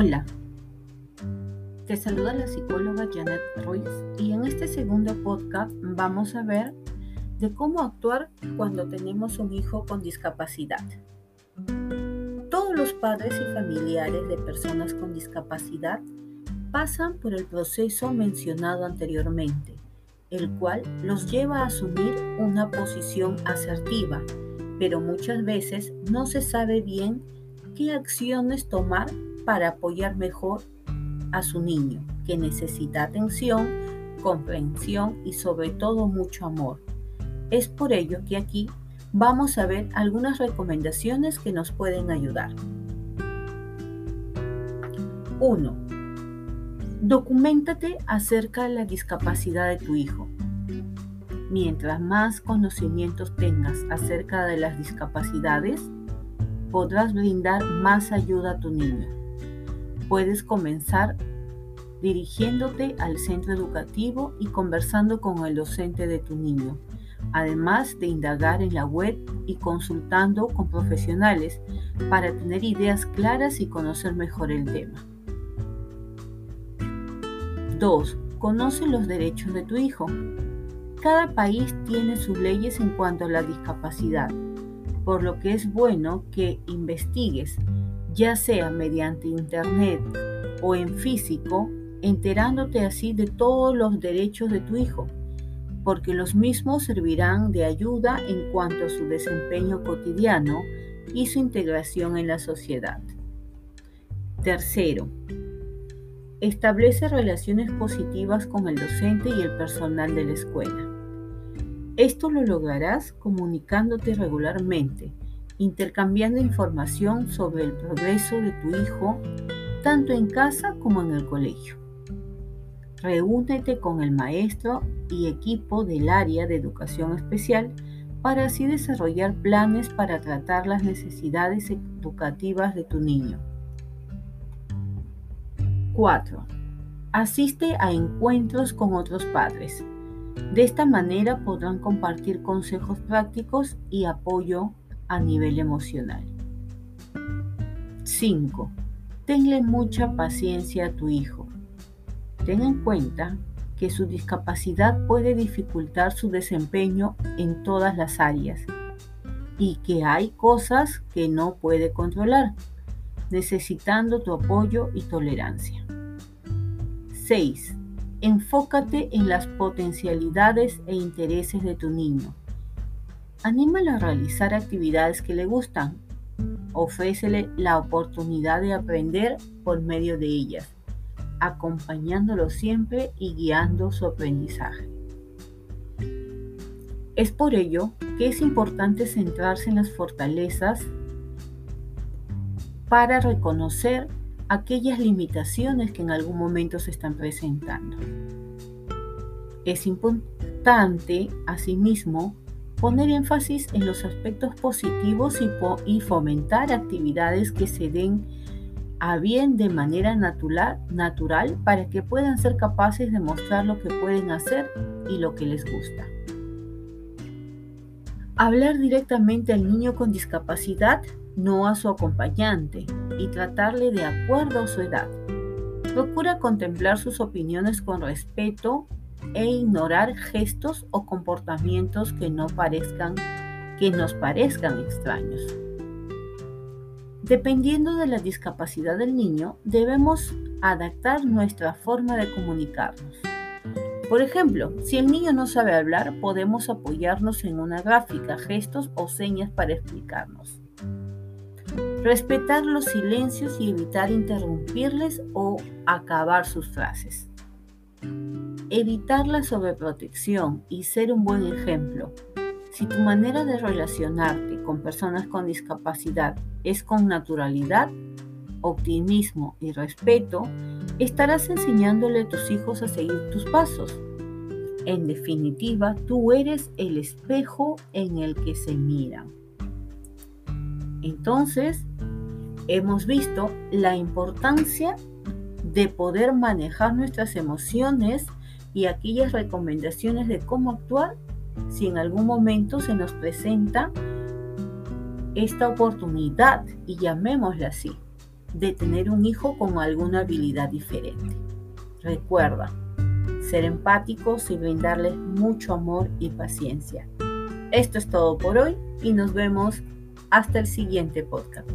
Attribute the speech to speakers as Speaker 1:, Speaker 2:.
Speaker 1: Hola, te saluda la psicóloga Janet Ruiz y en este segundo podcast vamos a ver de cómo actuar cuando tenemos un hijo con discapacidad. Todos los padres y familiares de personas con discapacidad pasan por el proceso mencionado anteriormente, el cual los lleva a asumir una posición asertiva, pero muchas veces no se sabe bien qué acciones tomar para apoyar mejor a su niño, que necesita atención, comprensión y sobre todo mucho amor. Es por ello que aquí vamos a ver algunas recomendaciones que nos pueden ayudar. 1. Documentate acerca de la discapacidad de tu hijo. Mientras más conocimientos tengas acerca de las discapacidades, podrás brindar más ayuda a tu niño. Puedes comenzar dirigiéndote al centro educativo y conversando con el docente de tu niño, además de indagar en la web y consultando con profesionales para tener ideas claras y conocer mejor el tema. 2. Conoce los derechos de tu hijo. Cada país tiene sus leyes en cuanto a la discapacidad, por lo que es bueno que investigues ya sea mediante internet o en físico, enterándote así de todos los derechos de tu hijo, porque los mismos servirán de ayuda en cuanto a su desempeño cotidiano y su integración en la sociedad. Tercero, establece relaciones positivas con el docente y el personal de la escuela. Esto lo lograrás comunicándote regularmente intercambiando información sobre el progreso de tu hijo, tanto en casa como en el colegio. Reúnete con el maestro y equipo del área de educación especial para así desarrollar planes para tratar las necesidades educativas de tu niño. 4. Asiste a encuentros con otros padres. De esta manera podrán compartir consejos prácticos y apoyo a nivel emocional. 5. Tenle mucha paciencia a tu hijo. Ten en cuenta que su discapacidad puede dificultar su desempeño en todas las áreas y que hay cosas que no puede controlar, necesitando tu apoyo y tolerancia. 6. Enfócate en las potencialidades e intereses de tu niño Anímalo a realizar actividades que le gustan. Ofrécele la oportunidad de aprender por medio de ellas, acompañándolo siempre y guiando su aprendizaje. Es por ello que es importante centrarse en las fortalezas para reconocer aquellas limitaciones que en algún momento se están presentando. Es importante, asimismo, poner énfasis en los aspectos positivos y, fomentar actividades que se den a bien de manera natural, natural para que puedan ser capaces de mostrar lo que pueden hacer y lo que les gusta. Hablar directamente al niño con discapacidad, no a su acompañante, y tratarle de acuerdo a su edad. Procura contemplar sus opiniones con respeto e ignorar gestos o comportamientos que no parezcan que nos parezcan extraños. Dependiendo de la discapacidad del niño, debemos adaptar nuestra forma de comunicarnos. Por ejemplo, si el niño no sabe hablar, podemos apoyarnos en una gráfica, gestos o señas para explicarnos. Respetar los silencios y evitar interrumpirles o acabar sus frases. Evitar la sobreprotección y ser un buen ejemplo. Si tu manera de relacionarte con personas con discapacidad es con naturalidad, optimismo y respeto, estarás enseñándole a tus hijos a seguir tus pasos. En definitiva, tú eres el espejo en el que se miran. Entonces, hemos visto la importancia de poder manejar nuestras emociones y aquellas recomendaciones de cómo actuar si en algún momento se nos presenta esta oportunidad y llamémosla así. de tener un hijo con alguna habilidad diferente. Recuerda, ser empáticos y brindarles mucho amor y paciencia. Esto es todo por hoy y nos vemos hasta el siguiente podcast.